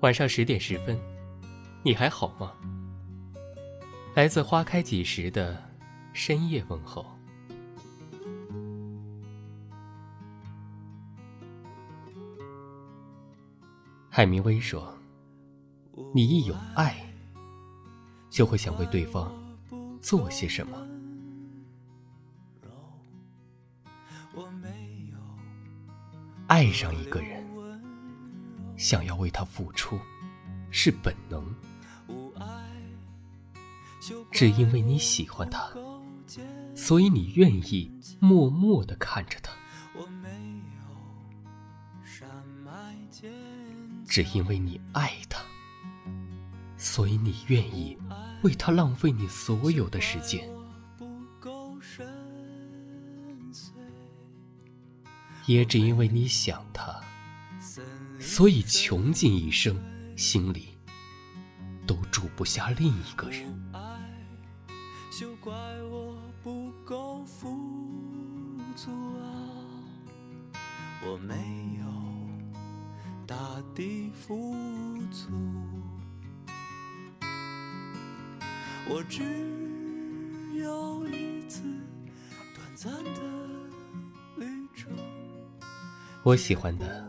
晚上十点十分，你还好吗？来自花开几时的深夜问候。海明威说：“你一有爱，就会想为对方做些什么。爱上一个人。”想要为他付出，是本能。只因为你喜欢他，所以你愿意默默的看着他。只因为你爱他，所以你愿意为他浪费你所有的时间。也只因为你想他。所以，穷尽一生，心里都住不下另一个人。休怪我不够富足啊，我没有大地富足，我只有一次短暂的旅程。我喜欢的。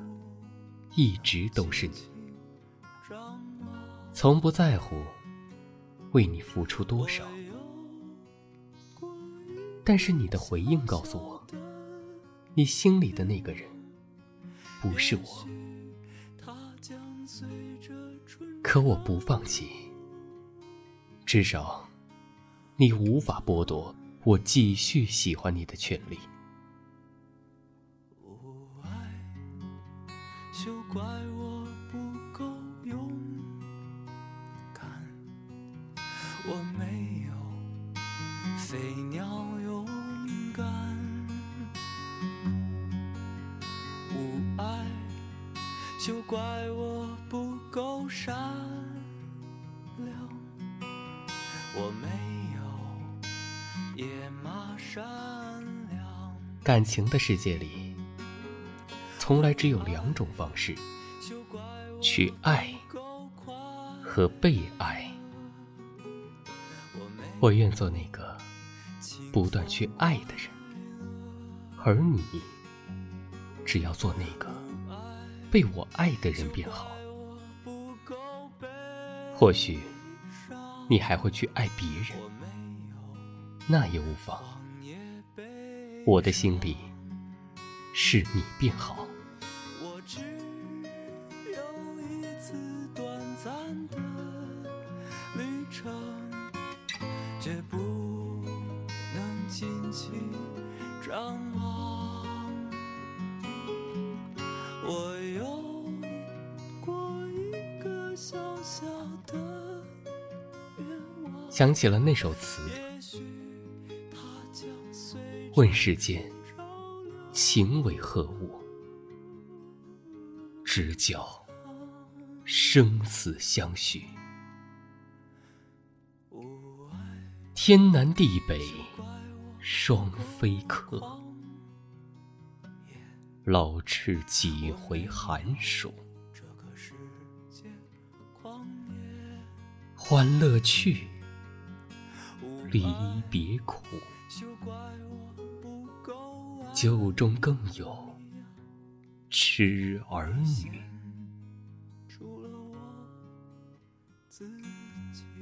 一直都是你，从不在乎为你付出多少，但是你的回应告诉我，你心里的那个人不是我。可我不放弃，至少你无法剥夺我继续喜欢你的权利。就怪我不够勇敢，我没有飞鸟勇敢。无爱，就怪我不够善良，我没有野马善良。感情的世界里。从来只有两种方式：去爱和被爱。我愿做那个不断去爱的人，而你只要做那个被我爱的人便好。或许你还会去爱别人，那也无妨。我的心里是你便好。起张望我有过一个小小的想起了那首词，问世间情为何物，只教生死相许。天南地北双飞客。老翅几回寒暑，欢乐去，离别苦，酒中更有痴儿女。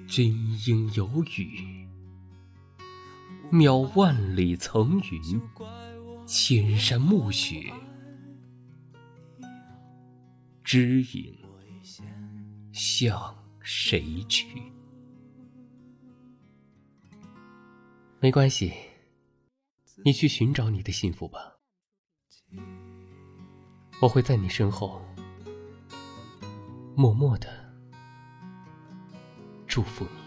君应有语，渺万里层云，千山暮雪。知影向谁去？没关系，你去寻找你的幸福吧。我会在你身后，默默的祝福你。